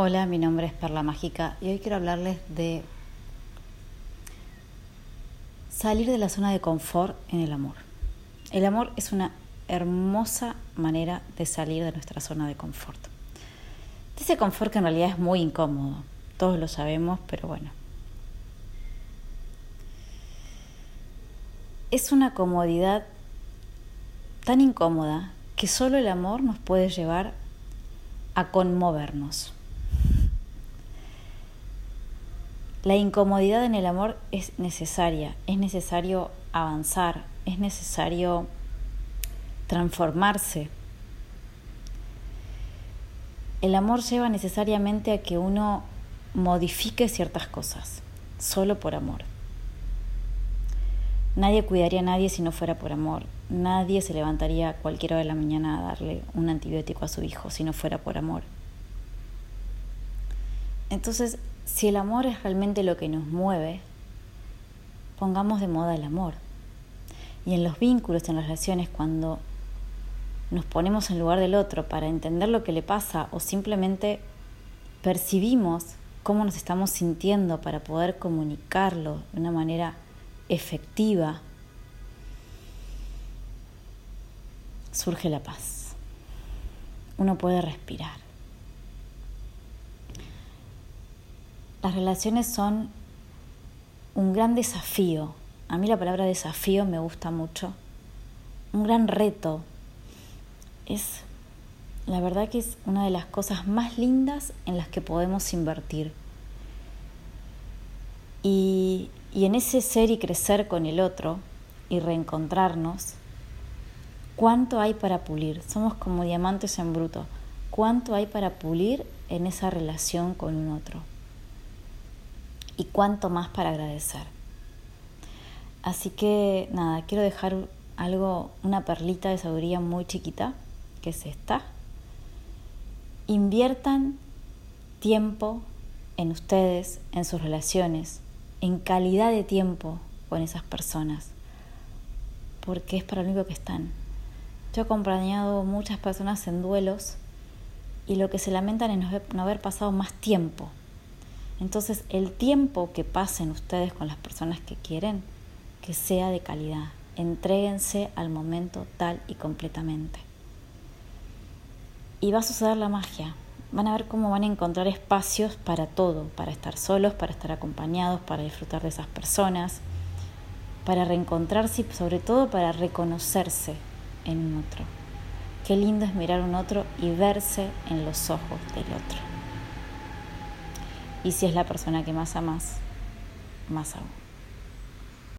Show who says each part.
Speaker 1: Hola, mi nombre es Perla Mágica y hoy quiero hablarles de salir de la zona de confort en el amor. El amor es una hermosa manera de salir de nuestra zona de confort. De ese confort que en realidad es muy incómodo, todos lo sabemos, pero bueno. Es una comodidad tan incómoda que solo el amor nos puede llevar a conmovernos. La incomodidad en el amor es necesaria, es necesario avanzar, es necesario transformarse. El amor lleva necesariamente a que uno modifique ciertas cosas, solo por amor. Nadie cuidaría a nadie si no fuera por amor. Nadie se levantaría a cualquier hora de la mañana a darle un antibiótico a su hijo si no fuera por amor. Entonces, si el amor es realmente lo que nos mueve, pongamos de moda el amor. Y en los vínculos, en las relaciones, cuando nos ponemos en lugar del otro para entender lo que le pasa o simplemente percibimos cómo nos estamos sintiendo para poder comunicarlo de una manera efectiva, surge la paz. Uno puede respirar. Las relaciones son un gran desafío. A mí la palabra desafío me gusta mucho. Un gran reto. Es, la verdad que es una de las cosas más lindas en las que podemos invertir. Y, en ese ser y crecer con el otro y reencontrarnos, ¿cuánto hay para pulir? Somos como diamantes en bruto. ¿Cuánto hay para pulir en esa relación con un otro? Y cuánto más para agradecer. Así que nada, quiero dejar algo, una perlita de sabiduría muy chiquita, que es esta. Inviertan tiempo en ustedes, en sus relaciones, en calidad de tiempo con esas personas, porque es para lo único que están. Yo he acompañado muchas personas en duelos y lo que se lamentan es no haber pasado más tiempo entonces el tiempo que pasen ustedes con las personas que quieren, que sea de calidad. Entréguense al momento tal y completamente. Y va a suceder la magia. Van a ver cómo van a encontrar espacios para todo, para estar solos, para estar acompañados, para disfrutar de esas personas, para reencontrarse y sobre todo para reconocerse en un otro. Qué lindo es mirar a un otro y verse en los ojos del otro. Y si es la persona que más amas, más aún.